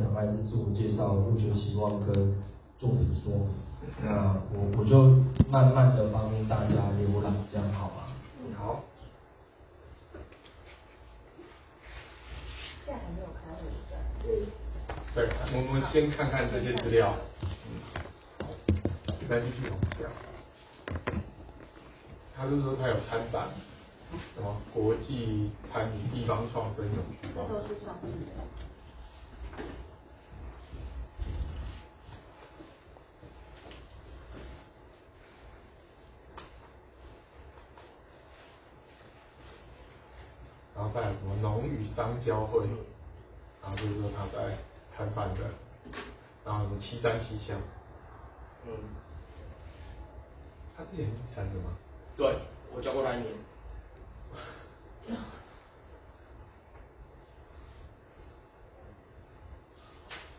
坦白是自我介绍、入学期望跟作品说。那我我就慢慢的帮大家浏览，这样好吗？嗯，好。现在还没有开会对。对，我们先看看这些资料。嗯。再继续往下。他就是说他有参展，什么国际餐饮地方创生永续。这都是上面的。然后再来什么农与商交会，然后就是说他在摊贩的，然后什么七三七乡，嗯，他之前是第三的吗？对，我教过他一年。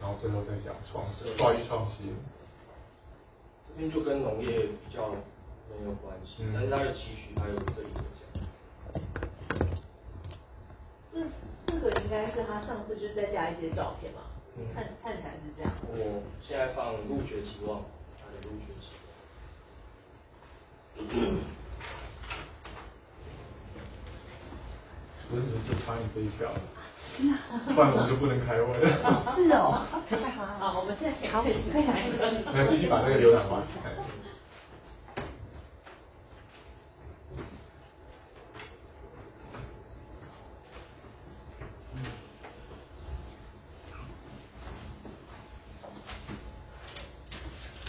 然后最后再讲创新，教育创新，这边就跟农业比较没有关系，嗯、但是他的期许他有这里有讲。这这个应该是他上次就是再加一些照片嘛，嗯、看看起来是这样。我现在放入学期望，他的入学期望。所以就差你这一票了，不然我们就不能开会了。是哦，好，我们现在可以可以开始。来，继续把那个浏览完。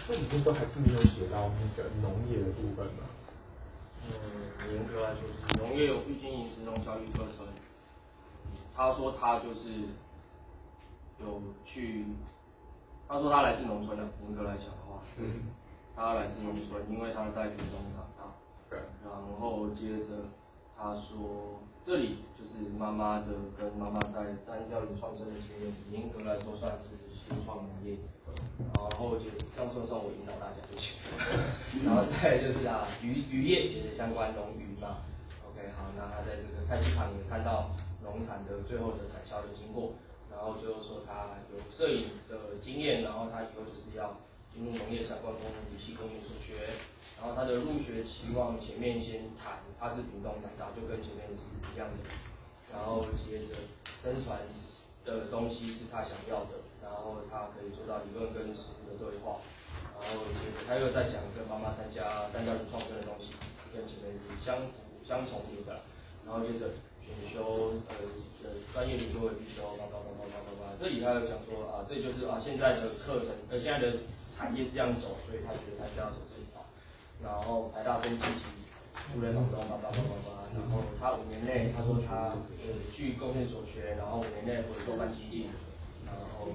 这里面都还是没有写到那个农业的部分呢。嗯，严格来说是农业有必经饮食农教育课程。他说他就是有去，他说他来自农村的，严格来讲的话，嗯，他来自农村，因为他在屏东长大。对。然后接着他说，这里就是妈妈的跟妈妈在三教育创生的经验，严格来说算是新创农业。然后就这样算算我引导大家就行，然后再就是啊渔渔业也是相关农渔嘛，OK 好，那他在这个菜市场也看到农产的最后的产销的经过，然后就是说他有摄影的经验，然后他以后就是要进入农业相关工程体系工业所学，然后他的入学期望前面先谈他是屏东长大，就跟前面是一样的，然后接着生传的东西是他想要的。然后他可以做到理论跟实务的对话，然后接着他又在讲跟妈妈参加三教育创生的东西，跟前面是相辅相重叠的。然后接着选修呃呃专业领域的必修，叭叭叭叭叭叭。这里他又讲说啊，这就是啊现在的课程呃现在的产业是这样走，所以他觉得他就要走这一条。然后台大生技系互联网的叭叭叭叭叭。然后他五年内他说他呃据贡献所学，然后五年内会做班基金。然后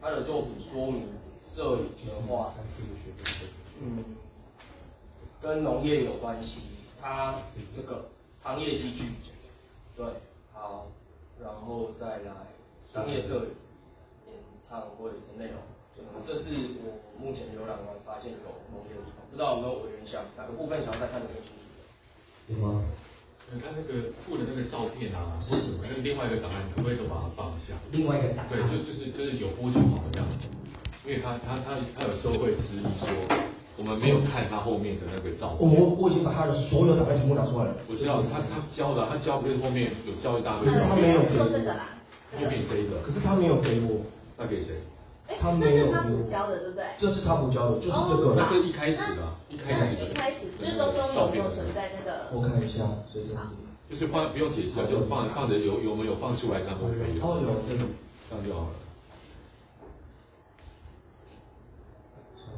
他的作品说明摄影的话，嗯，跟农业有关系。他这个行业集聚，对，好，然后再来商业摄影演唱会的内容，嗯，这是我目前浏览完发现有农业的地方，不知道有没有委员想哪个部分想要再看的更清楚？有吗？他那个附的那个照片啊，是什么？那另外一个档案，可不可以都把它放一下？另外一个档案。对，就就是就是有播就好这样子。因为他他他他有时候会质疑说，没有看他后面的那个照片。我我已经把他的所有档案全部拿出来了。我知道他他交的，他交不是后面有交一大堆。他没有给我。后面这个。可是他没有给我。那给谁？他没有。他补交的，对不对？这是他不交的，就是这个。那是一开始的，一开始的。一开始就是中中有没有存在那个？我看一下，随身。就是放不用解释啊，就放放着有有没有放出来，这样都可以。哦，有这个，这样就好了。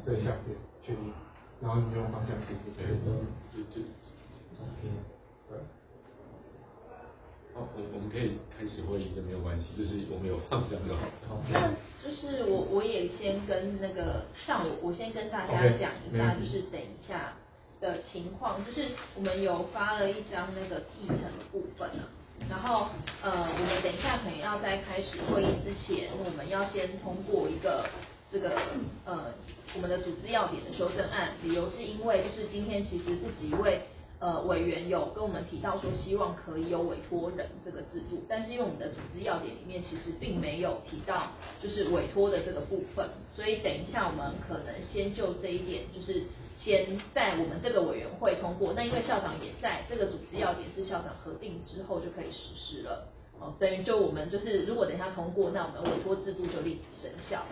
对，相片确定，然后你用方向键。对，就就，OK，。对。好，我我们可以开始会议，这没有关系，就是我们有放这样就好。那就是我我也先跟那个上午，我先跟大家讲一下，就是等一下。的情况就是我们有发了一张那个议程的部分啊，然后呃我们等一下可能要在开始会议之前，我们要先通过一个这个呃我们的组织要点的修正案，理由是因为就是今天其实不止一位呃委员有跟我们提到说，希望可以有委托人这个制度，但是因为我们的组织要点里面其实并没有提到就是委托的这个部分，所以等一下我们可能先就这一点，就是先在我们这个委员会通过，那因为校长也在，这个组织要点是校长核定之后就可以实施了。等于就我们就是，如果等一下通过，那我们委托制度就立即生效，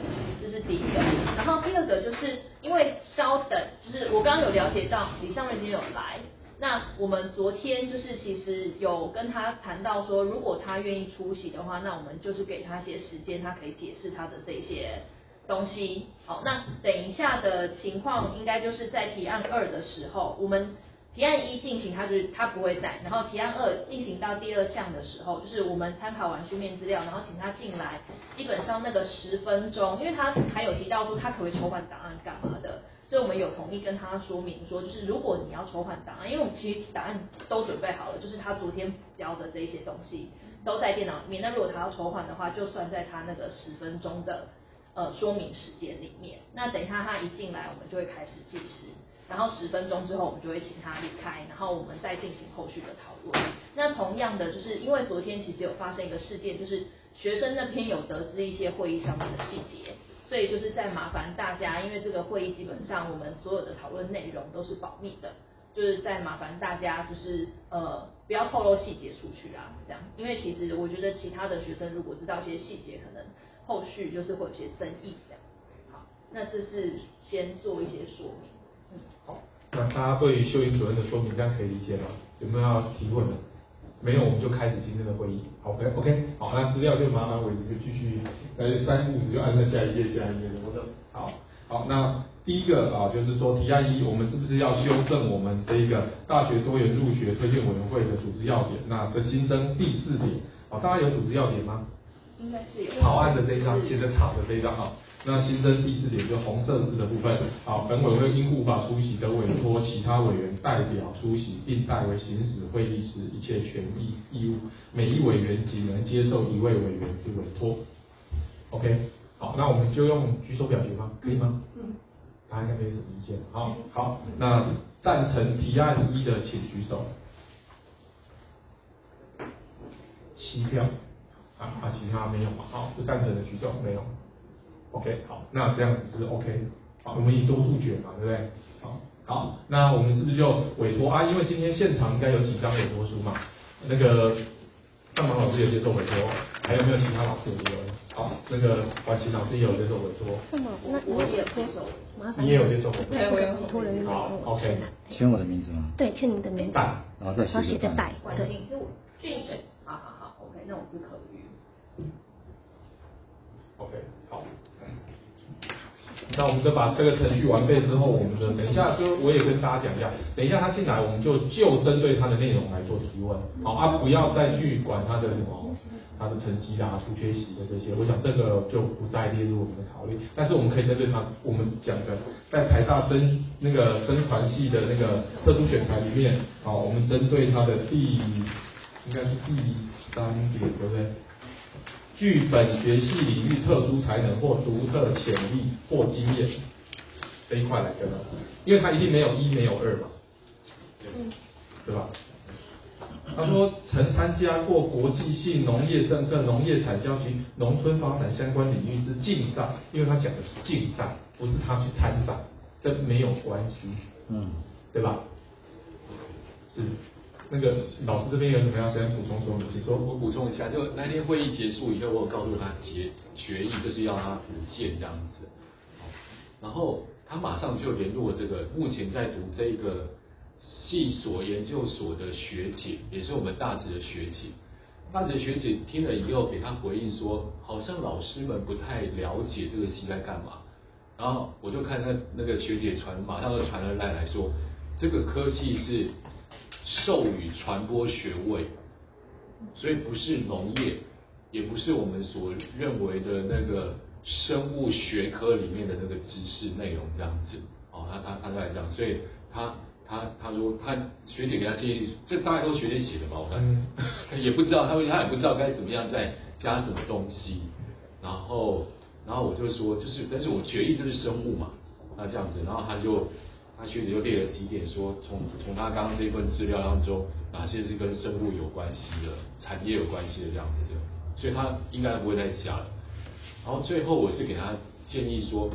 这是第一个。然后第二个就是因为稍等，就是我刚刚有了解到李尚瑞今天有来，那我们昨天就是其实有跟他谈到说，如果他愿意出席的话，那我们就是给他些时间，他可以解释他的这些东西。好，那等一下的情况应该就是在提案二的时候，我们。提案一进行，他就是他不会在，然后提案二进行到第二项的时候，就是我们参考完书面资料，然后请他进来，基本上那个十分钟，因为他还有提到说他可以筹换档案干嘛的，所以我们有同意跟他说明说，就是如果你要筹换档案，因为我们其实档案都准备好了，就是他昨天交的这些东西都在电脑里面，那如果他要筹换的话，就算在他那个十分钟的呃说明时间里面，那等一下他一进来，我们就会开始计时。然后十分钟之后，我们就会请他离开，然后我们再进行后续的讨论。那同样的，就是因为昨天其实有发生一个事件，就是学生那边有得知一些会议上面的细节，所以就是在麻烦大家，因为这个会议基本上我们所有的讨论内容都是保密的，就是在麻烦大家就是呃不要透露细节出去啊，这样，因为其实我觉得其他的学生如果知道一些细节，可能后续就是会有些争议这样。好，那这是先做一些说明。那大家对于秀英主任的说明，这样可以理解吗？有没有要提问的？没有，我们就开始今天的会议。好，OK OK，好，那资料就麻烦伟捷就继续，呃，三步子就按照下一页、下一页的。我的，好，好，那第一个啊，就是说提案一，我们是不是要修正我们这一个大学多元入学推荐委员会的组织要点？那这新增第四点，好，大家有组织要点吗？应该是有。草案的这一张，写的草的这一张哈。那新增第四点就红色字的部分，好，本委会因无法出席，得委托其他委员代表出席，并代为行使会议时一切权益义务。每一委员仅能接受一位委员之委托。OK，好，那我们就用举手表决吗？可以吗？嗯。大家应该没什么意见。好，好，那赞成提案一的请举手。七票。啊啊，其他没有吗？好，不赞成的举手，没有。OK，好，那这样子是 OK，好，我们以多数决嘛，对不对？好，好，那我们是不是就委托啊？因为今天现场应该有几张委托书嘛，那个上芒老师有接受委托，还有没有其他老师有？好，那个婉琪老师也有接受委托。那么，那我也接受，麻烦。你也有接受委托？对，我有委托人好，OK。签我的名字吗？对，签你的名字。拜，然后再写个拜。婉晴是我俊水，好好好，OK，那我是可玉。OK，好。那我们就把这个程序完备之后，我们的等一下就我也跟大家讲一下，等一下他进来，我们就就针对他的内容来做提问，好啊，不要再去管他的什么他的成绩啊、出缺席的这些，我想这个就不再列入我们的考虑。但是我们可以针对他我们讲的在台大生那个生传系的那个特殊选材里面，好，我们针对他的第应该是第三点，对不对？具本学系领域特殊才能或独特潜力或经验这一块来跟，因为他一定没有一没有二嘛，嗯，对吧？他说曾参加过国际性农业政策、农业产销局农村发展相关领域之竞赛，因为他讲的是竞赛，不是他去参赛，这没有关系，嗯，对吧？是。那个老师这边有什么要先补充说明？请说。我补充一下，就那天会议结束以后，我有告诉他决决议就是要他补件这样子。然后他马上就联络这个目前在读这个系所研究所的学姐，也是我们大直的学姐。大直学姐听了以后给他回应说，好像老师们不太了解这个系在干嘛。然后我就看那那个学姐传，马上就传了来来说，这个科系是。授予传播学位，所以不是农业，也不是我们所认为的那个生物学科里面的那个知识内容这样子。哦，他他他在这样，所以他他他说他学姐给他建议，这大概都是学姐写的吧？我看也不知道，他他也不知道该怎么样再加什么东西。然后然后我就说，就是但是我决议就是生物嘛，那这样子，然后他就。他学姐就列了几点说，说从从他刚刚这份资料当中，哪些是跟生物有关系的、产业有关系的这样子，所以他应该不会再加了。然后最后我是给他建议说，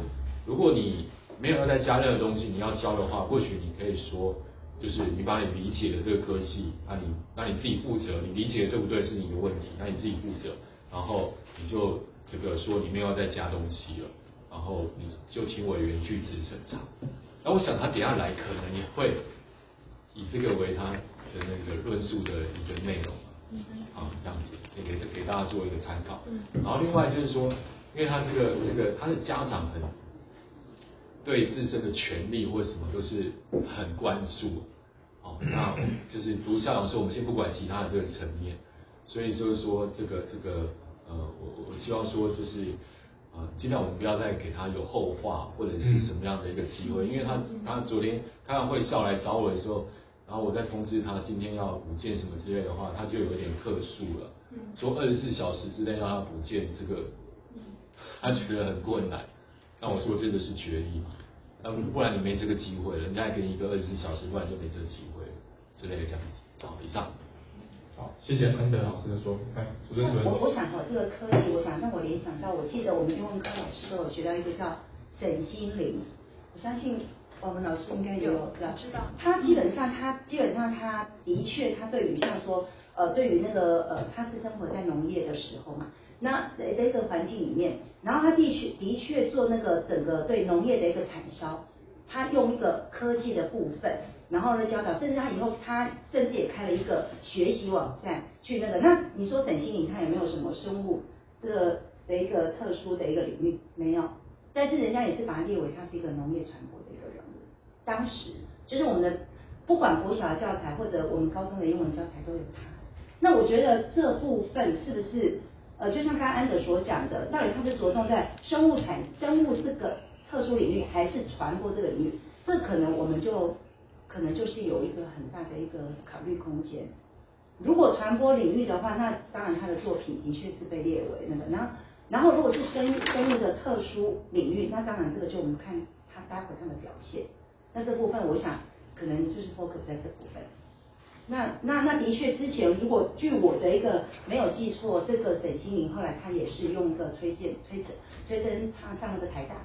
如果你没有要再加任何东西，你要教的话，或许你可以说，就是你把你理解的这个科系，那你那你自己负责，你理解的对不对是你的问题，那你自己负责，然后你就这个说你没有再加东西了，然后你就请委员据职审查。那我想他等下来可能也会以这个为他的那个论述的一个内容，啊，这样子也给给大家做一个参考。然后另外就是说，因为他这个这个他的家长很。对自身的权利或什么都是很关注，哦，那就是读校长说，我们先不管其他的这个层面，所以就是说这个这个呃，我我希望说就是呃，尽量我们不要再给他有后话或者是什么样的一个机会，因为他他昨天开完会校来找我的时候，然后我再通知他今天要补件什么之类的话，他就有点客诉了，说二十四小时之内要他补件这个，他觉得很困难。那我说这个是决议嘛，那不然你没这个机会了，人家还给你一个二十四小时，不然就没这个机会了，之类的这样子。好，以上。好，谢谢安德老师的说。哎，主持人。我我想哈，这个科技，我想让我联想到，我记得我们英文科老师都有学到一个叫沈心灵，我相信我们老师应该有知道。知道。他基本上，他基本上，他的确，他对于像说，呃，对于那个呃，他是生活在农业的时候嘛。那在这个环境里面，然后他的确的确做那个整个对农业的一个产销，他用一个科技的部分，然后呢教导，甚至他以后他甚至也开了一个学习网站去那个。那你说沈心颖他有没有什么生物这个的一个特殊的一个领域？没有，但是人家也是把它列为他是一个农业传播的一个人物。当时就是我们的不管国小的教材或者我们高中的英文教材都有他。那我觉得这部分是不是？呃，就像刚刚安德所讲的，到底他是着重在生物产生物这个特殊领域，还是传播这个领域？这可能我们就可能就是有一个很大的一个考虑空间。如果传播领域的话，那当然他的作品的确是被列为那个。然后，然后如果是生生物的特殊领域，那当然这个就我们看他待会他的表现。那这部分我想可能就是 focus 在这部分。那那那的确，之前如果据我的一个没有记错，这个沈心凌后来他也是用一个推荐推甄推甄他上了个台大，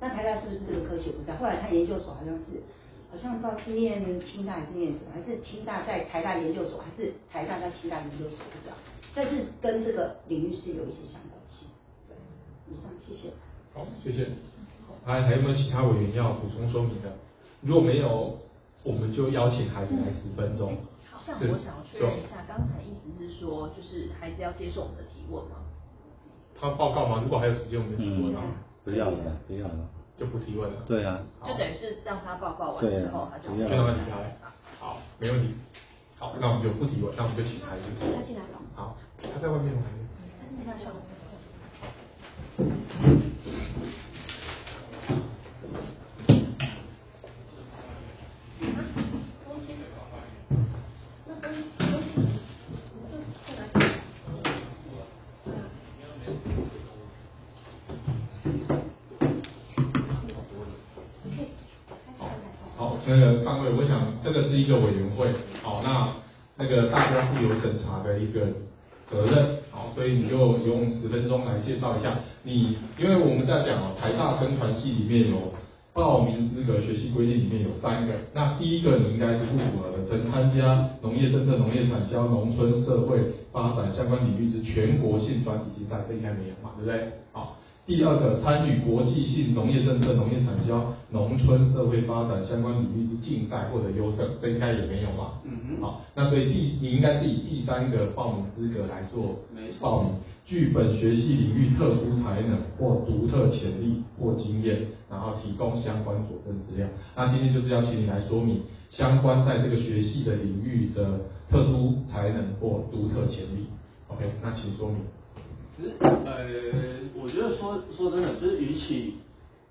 那台大是不是这个科学不知道？后来他研究所好像是好像不知道是念清大还是念什么，还是清大在台大研究所，还是台大在清大研究所不知道，但是跟这个领域是有一些相关性。对，以上谢谢。好，谢谢。还还有没有其他委员要补充说明的？如果没有，我们就邀请孩子来十分钟。像我想确认一下，刚才意思是说，就是孩子要接受我们的提问吗？他报告吗？如果还有时间，我们提问啊。不要了，不要了，就不提问了。对啊。就等于是让他报告完之后，他就让他离开。好，没问题。好，那我们就不提问，那我们就请孩子。他进来了。好，他在外面吗？他在上那个上位，我想这个委员会，好，那那个大家是有审查的一个责任，好，所以你就用十分钟来介绍一下你，因为我们在讲哦，台大生传系里面有报名资格学习规定里面有三个，那第一个你应该是不符合的，曾参加农业政策、农业产销、农村社会发展相关领域之全国性专题竞赛，这应该没有嘛，对不对？好。第二个，参与国际性农业政策、农业产销、村社会发展相关领域之竞赛或者优胜，这应该也没有吧？嗯哼。好，那所以第你应该是以第三个报名资格来做报名，具本学系领域特殊才能或独特潜力或经验，然后提供相关佐证资料。那今天就是要请你来说明相关在这个学系的领域的特殊才能或独特潜力。OK，那请说明。其实，呃，我觉得说说真的，就是与其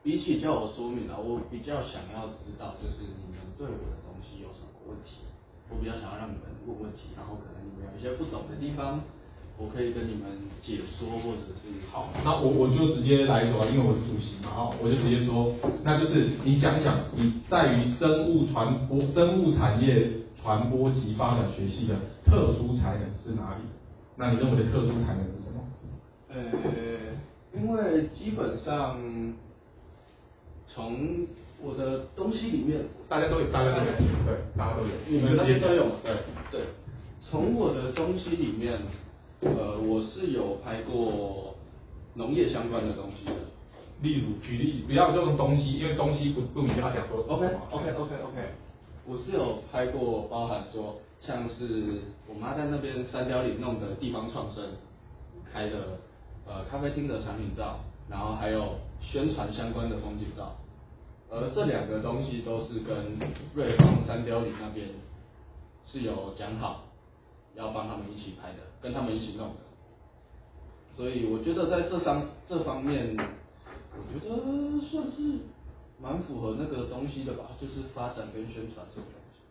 比起叫我说明啊，我比较想要知道，就是你们对我的东西有什么问题，我比较想要让你们问问题，然后可能你们有一些不懂的地方，我可以跟你们解说，或者是好，那我我就直接来说，因为我是主席嘛，哈，我就直接说，那就是你讲讲你在于生物传播、生物产业传播及发展学系的特殊才能是哪里？那你认为的特殊才能是什么？呃，因为基本上从我的东西里面，大家都有，大家都有，对，大家都有，你们那边都有吗？对。对，从我的东西里面。呃，我是有拍过农业相关的东西的，例如举例，不要用东西，因为东西不不明确，他讲说 OK OK OK OK，我是有拍过，包含说像是我妈在那边三貂岭弄的地方创生开的呃咖啡厅的产品照，然后还有宣传相关的风景照，而这两个东西都是跟瑞芳三貂岭那边是有讲好。要帮他们一起拍的，跟他们一起弄的，所以我觉得在这方这方面，我觉得算是蛮符合那个东西的吧，就是发展跟宣传这个东西。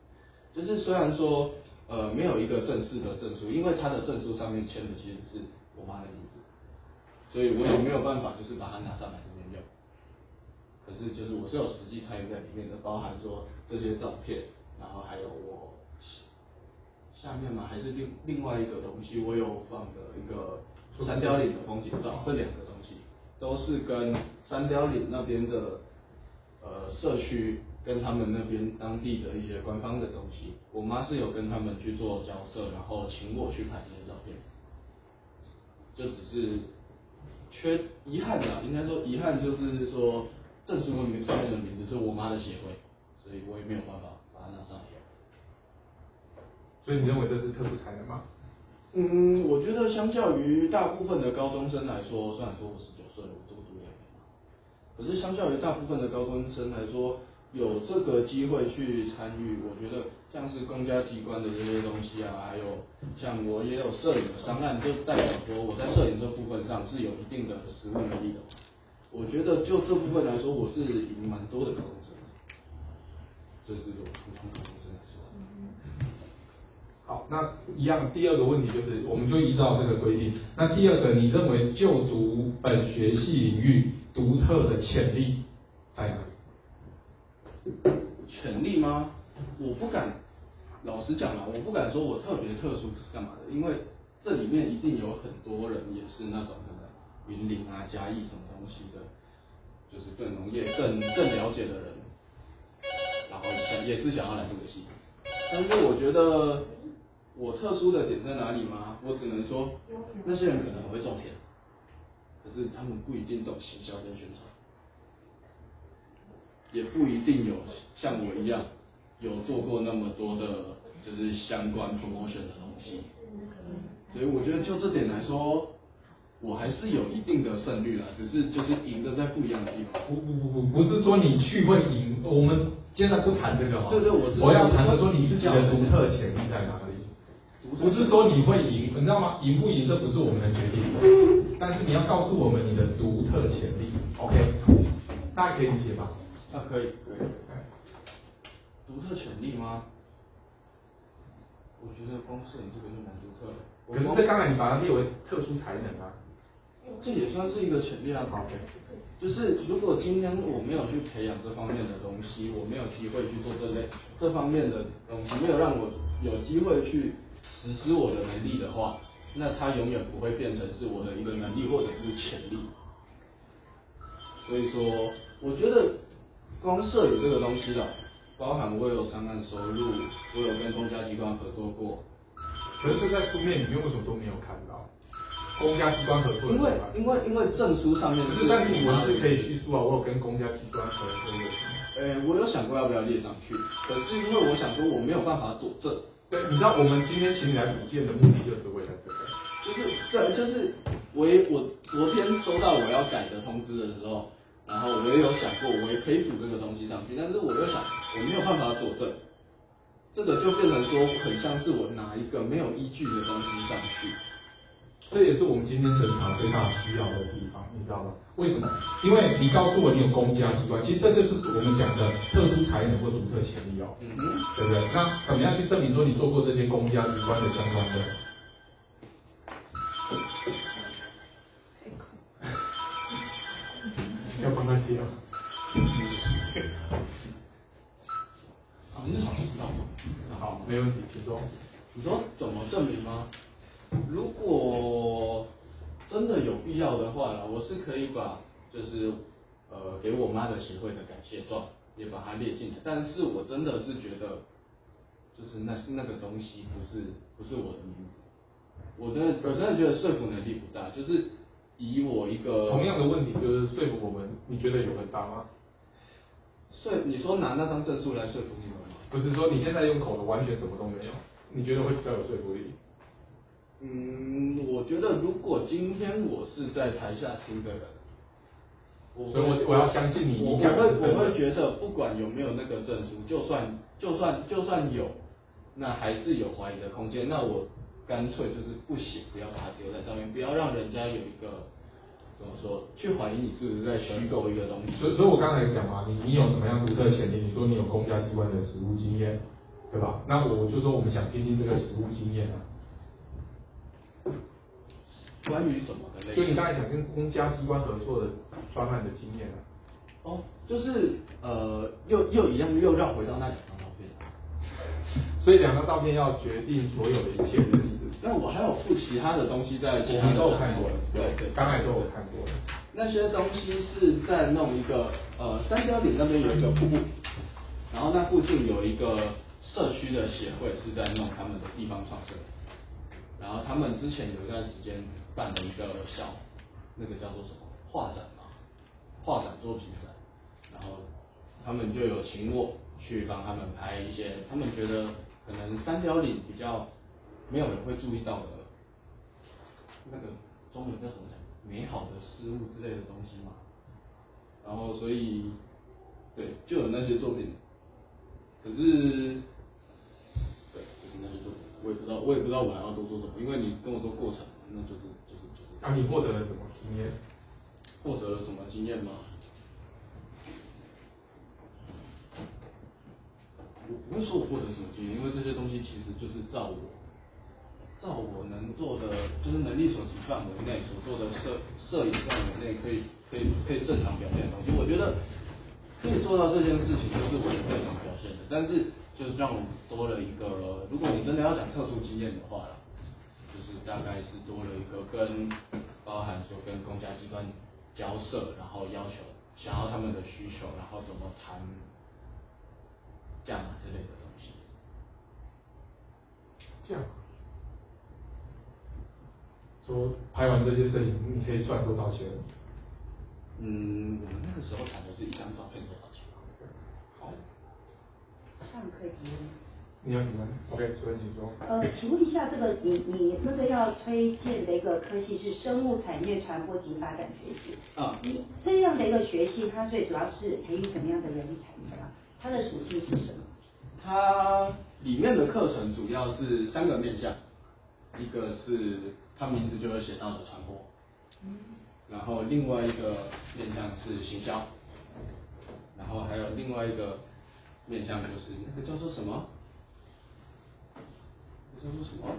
就是虽然说呃没有一个正式的证书，因为他的证书上面签的其实是我妈的名字，所以我也没有办法就是把它拿上来。可是就是我是有实际参与在里面的，包含说这些照片，然后还有我。下面嘛，还是另另外一个东西，我有放的一个三雕岭的风景照，这两个东西都是跟三雕岭那边的呃社区跟他们那边当地的一些官方的东西，我妈是有跟他们去做交涉，然后请我去拍这些照片，就只是缺遗憾的，应该说遗憾就是说证书里面上面的名字是我妈的协会，所以我也没有办法把它拿上来。所以你认为这是特殊才能吗？嗯，我觉得相较于大部分的高中生来说，虽然说我十九岁了，我这个读两年嘛，可是相较于大部分的高中生来说，有这个机会去参与，我觉得像是公家机关的这些东西啊，还有像我也有摄影的商案，就代表说我在摄影这部分上是有一定的实务能力的。我觉得就这部分来说，我是赢蛮多的高中生的，这是我普通高中生来说。好，那一样，第二个问题就是，我们就依照这个规定。那第二个，你认为就读本学系领域独特的潜力在哪里？潜力吗？我不敢，老实讲啊，我不敢说我特别特殊是干嘛的，因为这里面一定有很多人也是那种云林啊、嘉义什么东西的，就是对农业更更了解的人，然后想也是想要来这个系，但是我觉得。我特殊的点在哪里吗？我只能说，那些人可能很会种田，可是他们不一定懂行销跟宣传，也不一定有像我一样有做过那么多的，就是相关 promotion 的东西。所以我觉得就这点来说，我还是有一定的胜率啦，只是就是赢的在不一样的地方。不不不不，不是说你去会赢，我们现在不谈这个哈。对对，我是我要谈的说你自己的独特潜力在哪里。不是说你会赢，你知道吗？赢不赢这不是我们能决定的，但是你要告诉我们你的独特潜力，OK？大家可以理解吧？啊，可以，可以。独特潜力吗？我觉得光摄影这个就蛮独特的。可是这刚才你把它列为特殊才能啊，这也算是一个潜力啊。OK。就是如果今天我没有去培养这方面的东西，我没有机会去做这类这方面的东西，没有让我有机会去。实施我的能力的话，那它永远不会变成是我的一个能力或者是潜力。所以说，我觉得光摄影这个东西啊，包含我有商案收入，我有跟公家机关合作过。可是这在书面里面为什么都没有看到？公家机关合作？因为因为因为证书上面是。但是你文字可以叙述啊，我有跟公家机关合作过。呃，我有想过要不要列上去，可是因为我想说我没有办法佐证。对，你知道我们今天请你来补件的目的就是为了这个，就是对，就是我也我昨天收到我要改的通知的时候，然后我也有想过，我也可以补这个东西上去，但是我又想我没有办法佐证，这个就变成说很像是我拿一个没有依据的东西上去。这也是我们今天审查最大需要的地方你知道吗？为什么？因为你告诉我你有公家机关其实这就是我们讲的特殊才能或独特潜力哦嗯对不对？那怎么样去证明说你做过这些公家机关的相关的？要帮他接啊。好没问题请坐你说怎么证明呢如果真的有必要的话呢，我是可以把就是呃给我妈的协会的感谢状也把它列进来，但是我真的是觉得就是那那个东西不是不是我的名字，我真的我真的觉得说服能力不大，就是以我一个同样的问题就是说服我们，你觉得有很大吗？说你说拿那张证书来说服你们吗？不是说你现在用口的完全什么都没有，你觉得会比较有说服力？嗯，我觉得如果今天我是在台下听的人，我所以我我要相信你，我会我会觉得不管有没有那个证书，就算就算就算有，那还是有怀疑的空间。那我干脆就是不行，不要把它丢在上面，不要让人家有一个怎么说去怀疑你是不是在虚构一个东西。所以所以我刚才讲嘛，你你有什么样独特的潜力？你说你有公家机关的实务经验，对吧？那我就说我们想听听这个实务经验啊。关于什么的类型？就你刚才想跟公家机关合作的专案的经验啊。哦，就是呃，又又一样，又绕回到那两张照片。所以两张照片要决定所有的一切的意思。那我还有附其他的东西在其他的。我们都有看过了。对对，刚才都有看过了。那些东西是在弄一个呃三貂岭那边有一个瀑布，然后那附近有一个社区的协会是在弄他们的地方创生，然后他们之前有一段时间。办了一个小，那个叫做什么画展嘛，画展作品展，然后他们就有请我去帮他们拍一些，他们觉得可能三貂岭比较没有人会注意到的，那个中文叫什么讲？美好的事物之类的东西嘛。然后所以，对，就有那些作品，可是，对，就是那些作品，我也不知道，我也不知道我还要多说什么，因为你跟我说过程，那就是。啊，你获得了什么经验？获得了什么经验吗？我不会说我获得什么经验，因为这些东西其实就是照我，照我能做的，就是能力所及范围内所做的摄摄影范围内可以可以可以正常表现的东西。我觉得可以做到这件事情，就是我正常表现的。但是就让我多了一个，如果你真的要讲特殊经验的话。就是大概是多了一个跟包含说跟公家机关交涉，然后要求想要他们的需求，然后怎么谈价码之类的东西。这样，说拍完这些摄影，你可以赚多少钱？嗯，我们那个时候谈的是一张照片多少钱？好，上课题你好你们 OK，主任请说。呃，请问一下，这个你你那个要推荐的一个科系是生物产业传播及发展学系。啊。你这样的一个学系，它最主要是培育什么样的人才啊？它的属性是什么？它里面的课程主要是三个面向，一个是它名字就会写到的传播，嗯，然后另外一个面向是行销，然后还有另外一个面向就是那个叫做什么？叫做什么？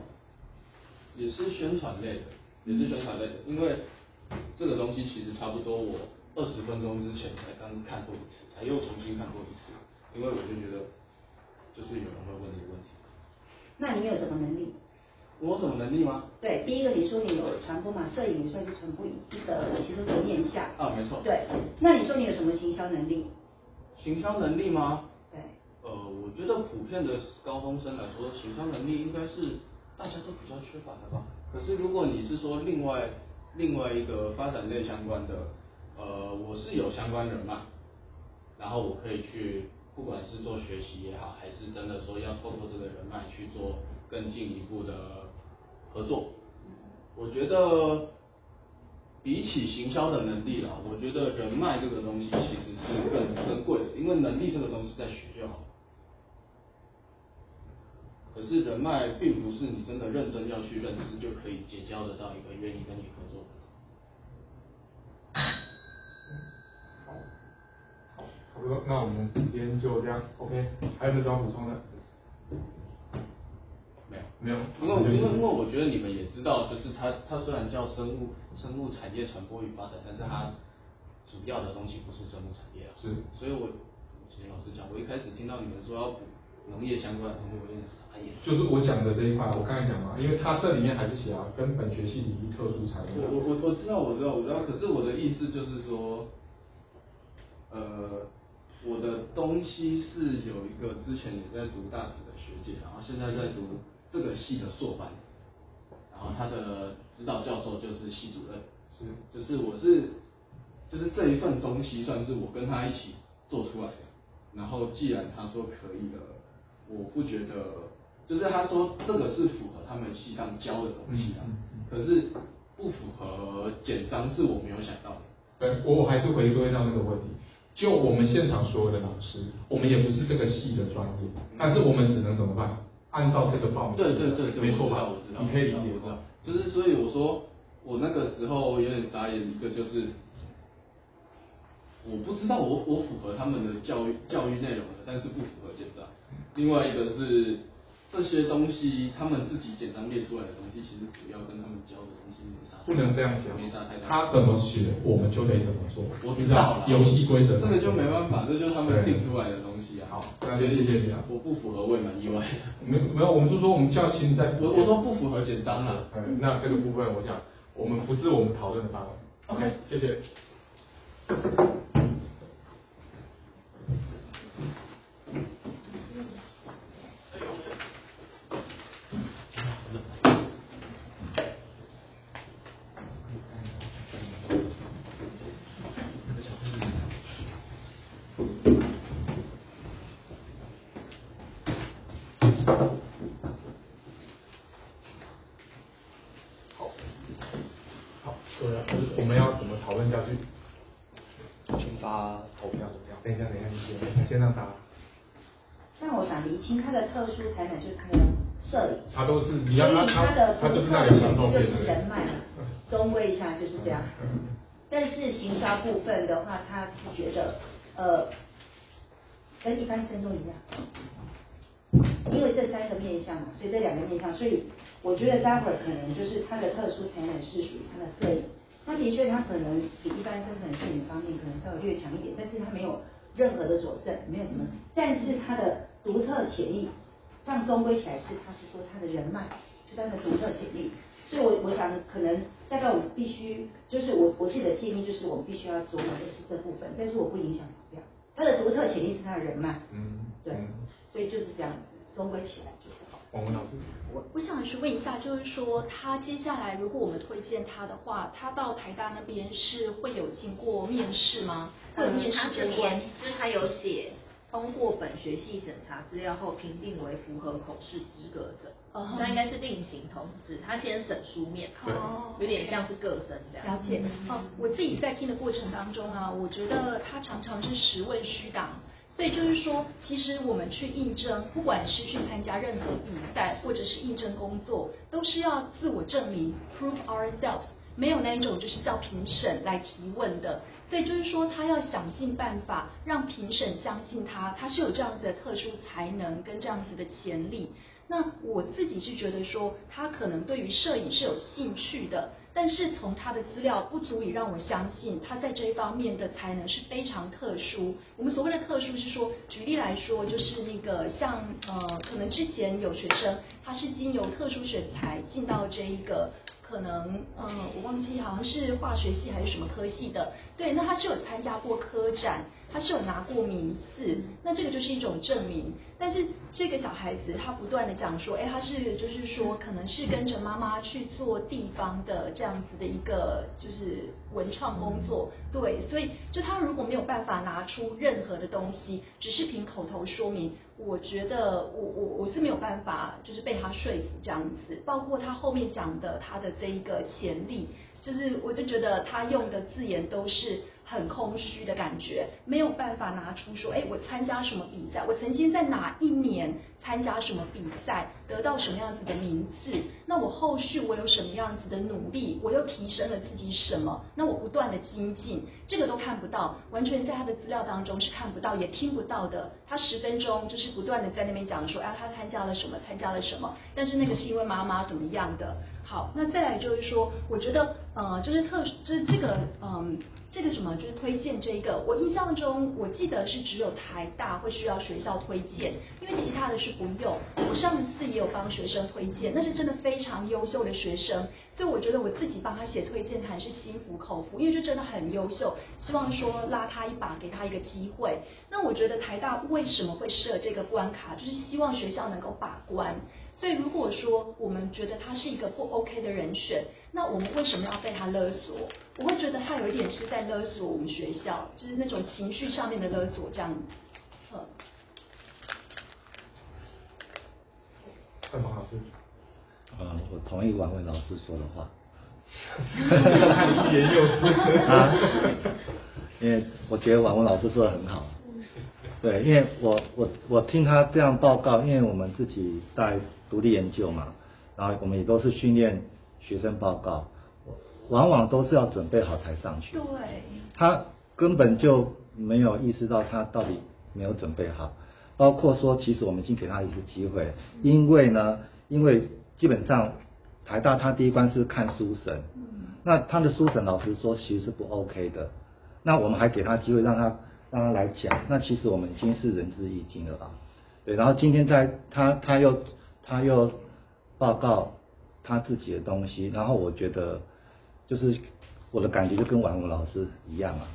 也是宣传类的，也是宣传类的。因为这个东西其实差不多，我二十分钟之前才刚看过一次，才又重新看过一次。因为我就觉得，就是有人会问这个问题。那你有什么能力？我有什么能力吗？对，第一个你说你有传播嘛，摄影也算是传播一个其中的面向。啊，没错。对，那你说你有什么行销能力？行销能力吗？呃，我觉得普遍的高中生来说，行销能力应该是大家都比较缺乏的吧。可是如果你是说另外另外一个发展类相关的，呃，我是有相关人脉，然后我可以去，不管是做学习也好，还是真的说要透过这个人脉去做更进一步的合作，我觉得比起行销的能力啦，我觉得人脉这个东西其实是更珍贵的，因为能力这个东西在学就好。可是人脉并不是你真的认真要去认识就可以结交得到一个愿意跟你合作的。好，好，差不多，那我们时间就这样，OK，还有没有要补充的？没有，没有，因为因为因为我觉得你们也知道，就是它它虽然叫生物生物产业传播与发展，但是它主主要的东西不是生物产业啊。是。所以我以前老实讲，我一开始听到你们说要补农业相关的东西，我有点傻眼。就是我讲的这一块，我刚才讲嘛，因为它这里面还是写啊，跟本学系领域特殊才能。我我我知道我知道我知道，可是我的意思就是说，呃。我的东西是有一个之前也在读大学的学姐，然后现在在读这个系的硕班，然后他的指导教授就是系主任，是，就是我是，就是这一份东西算是我跟他一起做出来的，然后既然他说可以的，我不觉得，就是他说这个是符合他们系上教的东西啊，可是不符合简章是我没有想到的。对，我还是回归到那个问题。就我们现场所有的老师，我们也不是这个系的专业，但是我们只能怎么办？按照这个报名。对对对对，没错吧？我知道，你可以理解我知道。就是所以我说，我那个时候有点傻眼，一个就是我不知道我我符合他们的教育教育内容的，但是不符合简章。另外一个是。这些东西，他们自己简单列出来的东西，其实主要跟他们教的东西没啥。不能这样讲，没啥太大。他怎么写，我们就得怎么做。我知道了，游戏规则。这个就没办法，这就是他们定出来的东西啊。好，那就谢谢你啊。我不符合，我也蛮意外的。没没有，我们就说我们教青在。我我说不符合简章啊。嗯，那这个部分，我想我们不是我们讨论的范围。OK，谢谢。特殊才能就是他的摄影，他都是，所以他的独特潜力就是人脉嘛，总归一下就是这样。但是行销部分的话，他是觉得呃跟一般生都一样，因为这三个面相嘛，所以这两个面相，所以我觉得待会儿可能就是他的特殊才能是属于他的摄影，那的确他可能比一般生可能摄影方面可能稍微略强一点，但是他没有任何的佐证，没有什么，但是他的。独特潜力，这样终归起来是，他是说他的人脉，就他的独特潜力。所以我，我我想可能大概我们必须，就是我我自己的建议就是，我们必须要琢磨的是这部分，但是我不影响目标。他的独特潜力是他的人脉，嗯，对，所以就是这样子，终归起来就是好。王文老师，我我想询问一下，就是说他接下来如果我们推荐他的话，他到台大那边是会有经过面试吗？面试这边，就是他有写。通过本学系审查资料后评定为符合口试资格者，哦、uh，那.应该是另行通知，他先审书面，哦，有点像是个审这样。了解，哦，我自己在听的过程当中啊，我觉得他常常是实问虚答，所以就是说，其实我们去应征，不管是去参加任何比赛或者是应征工作，都是要自我证明，prove ourselves。没有那一种就是叫评审来提问的，所以就是说他要想尽办法让评审相信他，他是有这样子的特殊才能跟这样子的潜力。那我自己是觉得说他可能对于摄影是有兴趣的，但是从他的资料不足以让我相信他在这一方面的才能是非常特殊。我们所谓的特殊是说，举例来说，就是那个像呃，可能之前有学生他是经由特殊选才进到这一个。可能，嗯，我忘记好像是化学系还是什么科系的，对，那他是有参加过科展，他是有拿过名次，那这个就是一种证明。但是这个小孩子他不断的讲说，哎，他是就是说可能是跟着妈妈去做地方的这样子的一个就是文创工作，对，所以就他如果没有办法拿出任何的东西，只是凭口头说明。我觉得我我我是没有办法，就是被他说服这样子，包括他后面讲的他的这一个潜力，就是我就觉得他用的字眼都是。很空虚的感觉，没有办法拿出说，哎，我参加什么比赛，我曾经在哪一年参加什么比赛，得到什么样子的名次，那我后续我有什么样子的努力，我又提升了自己什么，那我不断的精进，这个都看不到，完全在他的资料当中是看不到，也听不到的。他十分钟就是不断的在那边讲说，哎，他参加了什么，参加了什么，但是那个是因为妈妈怎么样的。好，那再来就是说，我觉得，呃，就是特，就是这个，嗯、这个什么就是推荐这个，我印象中我记得是只有台大会需要学校推荐，因为其他的是不用。我上一次也有帮学生推荐，那是真的非常优秀的学生，所以我觉得我自己帮他写推荐函是心服口服，因为就真的很优秀，希望说拉他一把，给他一个机会。那我觉得台大为什么会设这个关卡，就是希望学校能够把关。所以如果说我们觉得他是一个不 OK 的人选，那我们为什么要被他勒索？我会觉得他有一点是在勒索我们学校，就是那种情绪上面的勒索这样子。嗯。王老师。啊，我同意王伟老师说的话。欲言又止。啊。因为我觉得王文老师说的很好。对，因为我我我听他这样报告，因为我们自己带独立研究嘛，然后我们也都是训练学生报告，往往都是要准备好才上去。对。他根本就没有意识到他到底没有准备好，包括说其实我们已经给他一次机会，因为呢，因为基本上台大他第一关是看书审，那他的书审老师说其实是不 OK 的，那我们还给他机会让他。让他来讲，那其实我们已经是仁至义尽了啊。对，然后今天在他他又他又报告他自己的东西，然后我觉得就是我的感觉就跟王文老师一样啊，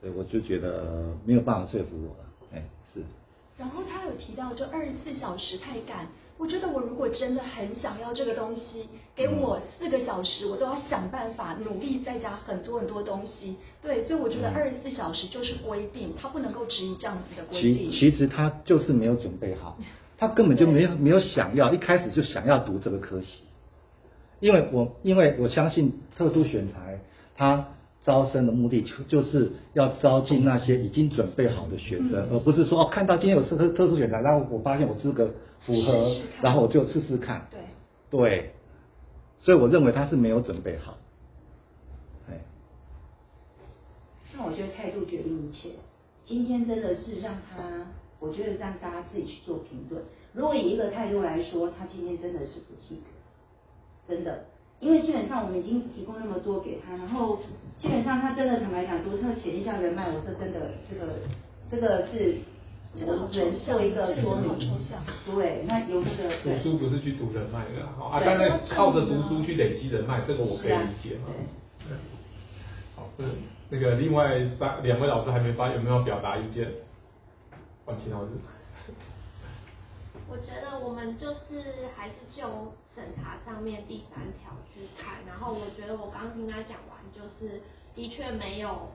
所以我就觉得没有办法说服我了，哎，是。然后他有提到，就二十四小时太赶。我觉得我如果真的很想要这个东西，给我四个小时，我都要想办法努力再加很多很多东西。对，所以我觉得二十四小时就是规定，他不能够质疑这样子的规定。其其实他就是没有准备好，他根本就没有没有想要，一开始就想要读这个科系。因为我因为我相信特殊选材，他。招生的目的就就是要招进那些已经准备好的学生，嗯、而不是说哦，看到今天有特特特殊选材，然后我发现我资格符合试试，然后我就试试看。对对，所以我认为他是没有准备好。哎，像我觉得态度决定一切。今天真的是让他，我觉得让大家自己去做评论。如果以一个态度来说，他今天真的是不及格，真的。因为基本上我们已经提供那么多给他，然后基本上他真的坦白讲，独特潜力像人脉，我说真的，这个这个是我只能做一个说明。对，那有那个读书不是去读人脉的，好啊，当然靠着读书去累积人脉，这个我可以理解嘛。对。好，嗯那个另外三两位老师还没发，有没有表达意见？王琦老师。我觉得我们就是还是就审查上面第三条去看，然后我觉得我刚听他讲完，就是的确没有，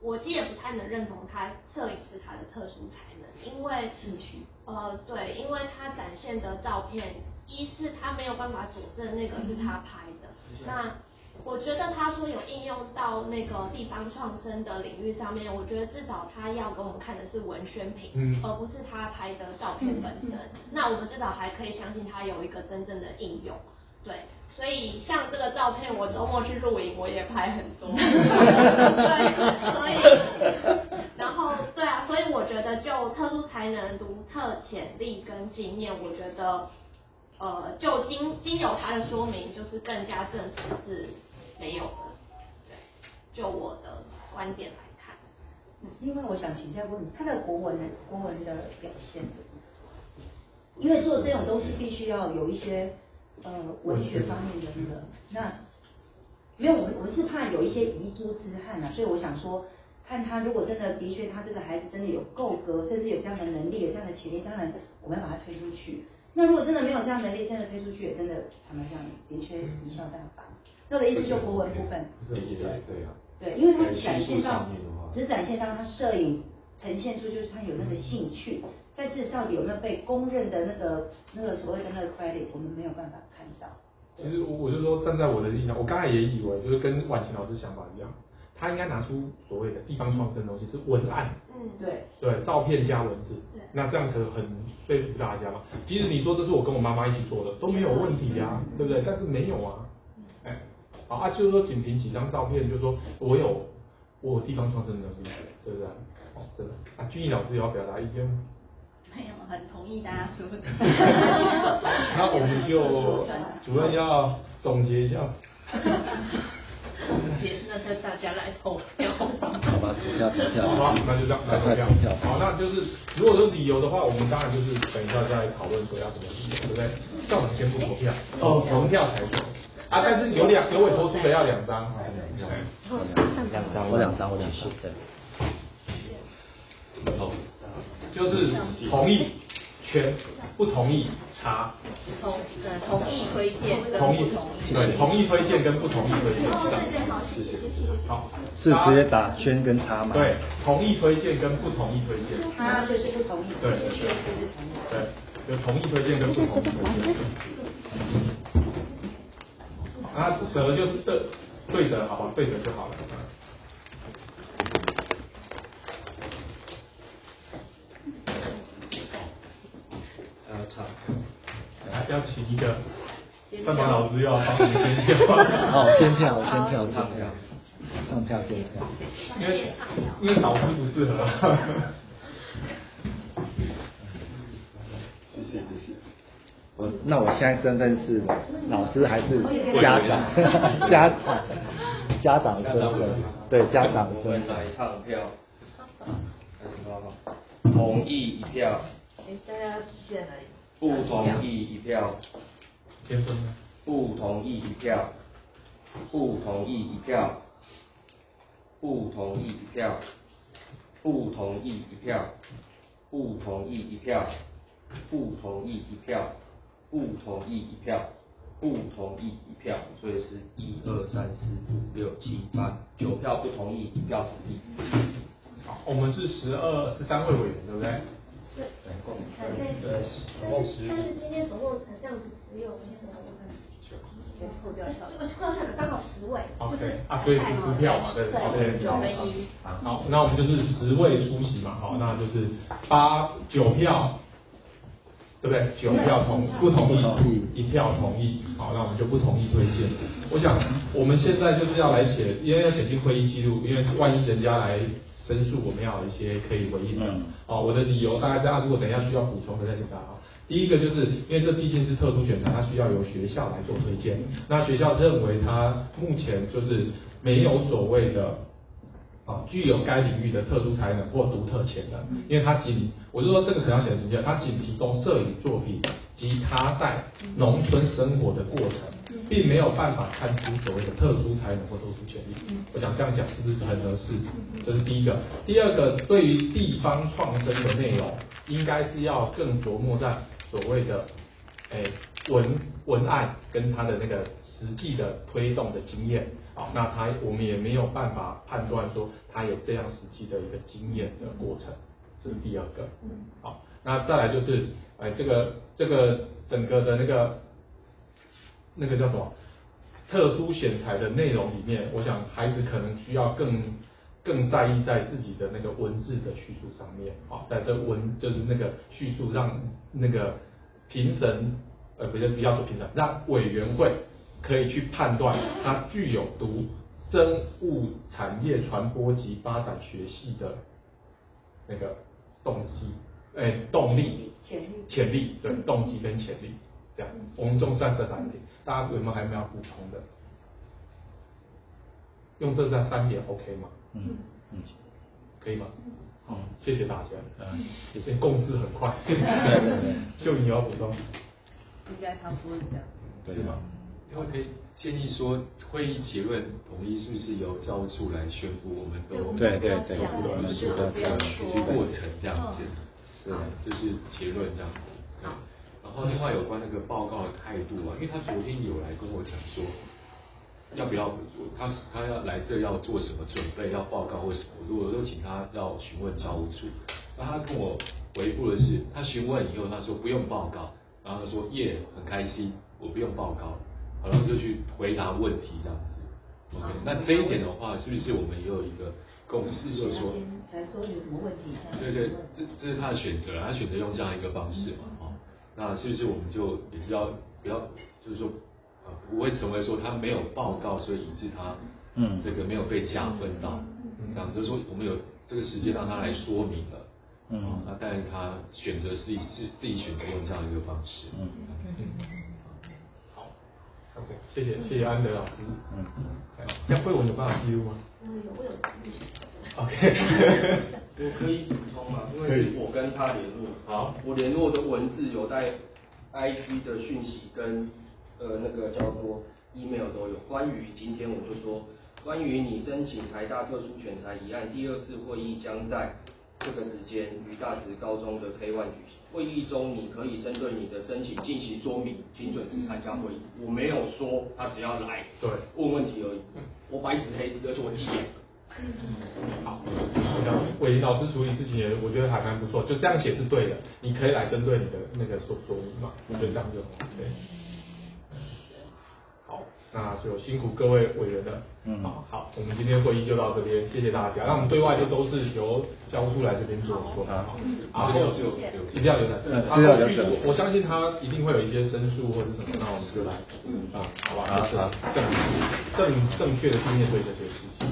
我其实也不太能认同他摄影是他的特殊才能，因为兴趣，呃，对，因为他展现的照片，一是他没有办法佐证那个是他拍的，那。我觉得他说有应用到那个地方创生的领域上面，我觉得至少他要给我们看的是文宣品，嗯，而不是他拍的照片本身。嗯嗯、那我们至少还可以相信他有一个真正的应用，对。所以像这个照片，我周末去露营，我也拍很多，对，所以，然后对啊，所以我觉得就特殊才能、独特潜力跟经验，我觉得，呃，就经经有他的说明，就是更加证实是。没有的，对，就我的观点来看，嗯，因为我想请教问你，他的国文的国文的表现，因为做这种东西必须要有一些呃文学方面的那个，那没有我们我是怕有一些遗珠之憾啊，所以我想说，看他如果真的的确他这个孩子真的有够格，甚至有这样的能力，有这样的潜力，当然我们要把他推出去。那如果真的没有这样的能力，真的推出去也真的他们这样的确贻笑大方。那个意思就国文部分，对对啊，对，因为他展现到，只展现到他摄影呈现出就是他有那个兴趣，但是到底有没有被公认的那个那个所谓的那个 credit，我们没有办法看到。其实我我就说站在我的立场，我刚才也以为就是跟婉晴老师想法一样，他应该拿出所谓的地方创生的东西是文案，嗯，对，对，照片加文字，那这样子很说服大家嘛。即使你说这是我跟我妈妈一起做的都没有问题呀，对不对？但是没有啊。好啊，就是说，仅凭几张照片，就是说我有我有地方创生的，是不是？对不对？哦，真的。啊，俊逸老师有要表达意见吗？没有，很同意大家说的。那我们就主任要总结一下。那就大家来投票。好吧，投票投票。好，那就这样来投票。票。好，那就是如果有理由的话，我们当然就是等一下再来讨论说要怎么理由，对不对？校长先不投票，哦，投票才投。啊，但是有两有委托书的要两张。两张，我两张，我两张。对。就是同意圈，不同意叉。同同意推荐同意同意对同意推荐跟不同意推荐。谢谢。好，是直接打圈跟叉吗？对，同意推荐跟不同意推荐。叉就是不同意，对，就是同意。对，有同意推荐跟不同意推荐。啊，折就是对对折，好吧，对折就好了。还要唱，还要请一个，范凡老师又要帮你监票。好，监票，监票，唱票，唱票，监票。因为因为导师不适合。谢谢谢谢。我那我现在身份是老师还是 家长？家长，家长身份，对家长身份。来唱票，同意一票。大家要举线而已。不同意一票。不同意一票。不同意一票。不同意一票。不同意一票。不同意一票。不同意一票。不同意一票，不同意一票，所以是一二三四五六七八九票不同意，一票同意。好，我们是十二十三位委员，对不对？对。总共对。对。总共十。但是今天总共这样子只有，我先等下我看。扣掉校长。扣掉校长刚好十位。OK 啊，所以是十票嘛，对。OK。九分一。好，那我们就是十位出席嘛，好，那就是八九票。对不对？九票同不同意，一票同意。好，那我们就不同意推荐。我想我们现在就是要来写，因为要写进会议记录，因为万一人家来申诉，我们要有一些可以回应的。哦，我的理由大概大家如果等一下需要补充的再请大家。第一个就是因为这毕竟是特殊选材，它需要由学校来做推荐。那学校认为它目前就是没有所谓的。啊，具有该领域的特殊才能或独特潜能，因为它仅，我就说这个可能要写明确，它仅提供摄影作品及他在农村生活的过程，并没有办法看出所谓的特殊才能或特殊潜力。我想这样讲是不是很合适？这是第一个。第二个，对于地方创生的内容，应该是要更琢磨在所谓的，诶文文案跟它的那个实际的推动的经验。好，那他我们也没有办法判断说他有这样实际的一个经验的过程，这是第二个。好，那再来就是，哎，这个这个整个的那个那个叫什么特殊选材的内容里面，我想孩子可能需要更更在意在自己的那个文字的叙述上面。好，在这文就是那个叙述让那个评审呃，不是不要说评审，让委员会。可以去判断他具有读生物产业传播及发展学系的那个动机，哎、欸，动力、潜力、潜力，对，动机跟潜力，这样。我们中三这三点，大家有没有还有没有要补充的？用这三三点 OK 吗？嗯嗯，可以吗？好，谢谢大家。嗯，谢谢。共识很快。对对对。就你要补充。应该差不多是这样。对吗？因为可以建议说，会议结论统一是不是由教务处来宣布？我们都对对对，我们说的过程这样子，是就是。结论这样子。对，然后另外有关那个报告的态度啊，因为他昨天有来跟我讲说，要不要他他要来这要做什么准备，要报告或什么，我都请他要询问教务处。那他跟我回复的是，他询问以后他说不用报告，然后他说耶很开心，我不用报告。然后就去回答问题这样子，OK，那这一点的话，是不是我们也有一个共识，就是说，才说有什么问题？对对，这这是他的选择，他选择用这样一个方式嘛，哦，那是不是我们就也是要不要，就是说，呃，不会成为说他没有报告，所以以致他，嗯，这个没有被加分到，这样就是说我们有这个时间让他来说明了，嗯，那但是他选择是是自己选择用这样一个方式，嗯。OK，谢谢谢谢安德老师。嗯，那慧文有办法记录吗？嗯，有，我有。OK，我可以补充吗？因为是我跟他联络。好，我联络的文字有在 IG 的讯息跟呃那个叫做 email 都有。关于今天我就说，关于你申请台大特殊选才一案，第二次会议将在这个时间于大直高中的 K One 举行。会议中你可以针对你的申请进行说明，请准时参加会议。我没有说他只要来对问问题而已，我白纸黑字，而且我记两个。好，这样伟林老师处理事情也我觉得还蛮不错，就这样写是对的，你可以来针对你的那个说说明嘛，我觉得这样就。好，那就辛苦各位委员了。嗯，好，好，我们今天会议就到这边，谢谢大家。那我们对外就都是由教务处来这边做说明。好，然后一定要留的，资料留着。我相信他一定会有一些申诉或者什么，那我们就来，嗯啊，好吧，就是正正正确的去面对这些事情。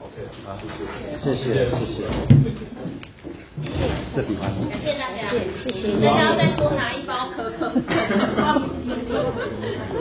OK，啊，谢谢，谢谢，谢谢。这笔还感谢大家，谢谢，大家要再多拿一包可可。